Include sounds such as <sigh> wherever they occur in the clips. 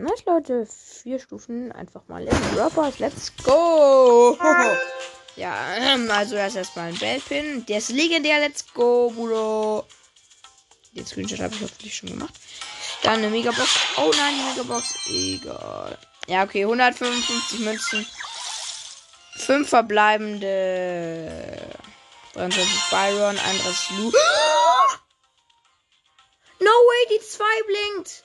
Nice, Leute. Vier Stufen einfach mal in Robbers. Let's go. Ja, ähm, also erst erstmal ein Bellpin. Der ist legendär. Let's go, Bruder. Den Screenshot habe ich hoffentlich schon gemacht. Dann eine Megabox. Oh nein, die Megabox. Egal. Ja, okay. 155 Münzen. Fünf verbleibende. 23 Byron, 31 Lu. <gasps> No way, die 2 blinkt.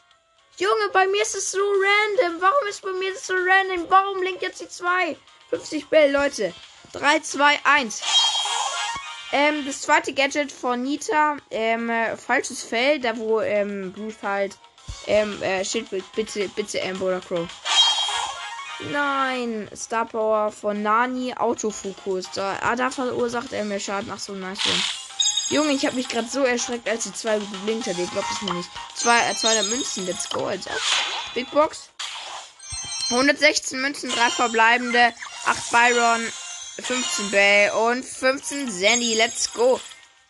Junge, bei mir ist es so random. Warum ist bei mir das so random? Warum blinkt jetzt die 2? 50 Bell, Leute. 3, 2, 1. Ähm, das zweite Gadget von Nita, ähm, äh, falsches Fell, da wo, ähm, Blut halt, ähm, äh, Schildbild, bitte, bitte, Amber oder Crow. Nein, Star Power von Nani, Autofokus. Da, ah, da verursacht er mehr Schaden. Ach so, nice one. Junge, ich habe mich gerade so erschreckt, als die zwei geblinkt hat. Ihr glaubt es mir nicht. Zwei, äh, 200 Münzen, let's go, ob. Big Box. 116 Münzen, 3 verbleibende, 8 Byron, 15 Bay und 15 Sandy. Let's go.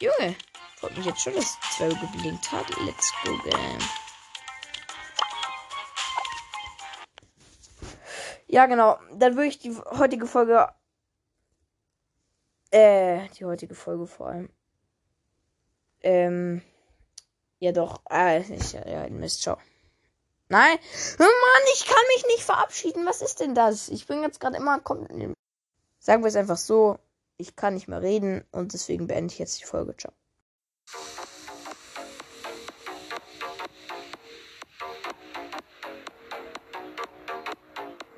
Junge, freut mich jetzt schon, dass die zwei geblinkt hat. Let's go, Game. Ja, genau. Dann würde ich die heutige Folge. Äh, die heutige Folge vor allem. Ähm. Ja, doch. Ah, ich, ja, Mist, ciao. Nein. Oh Mann, ich kann mich nicht verabschieden. Was ist denn das? Ich bin jetzt gerade immer. Sagen wir es einfach so. Ich kann nicht mehr reden und deswegen beende ich jetzt die Folge. Ciao.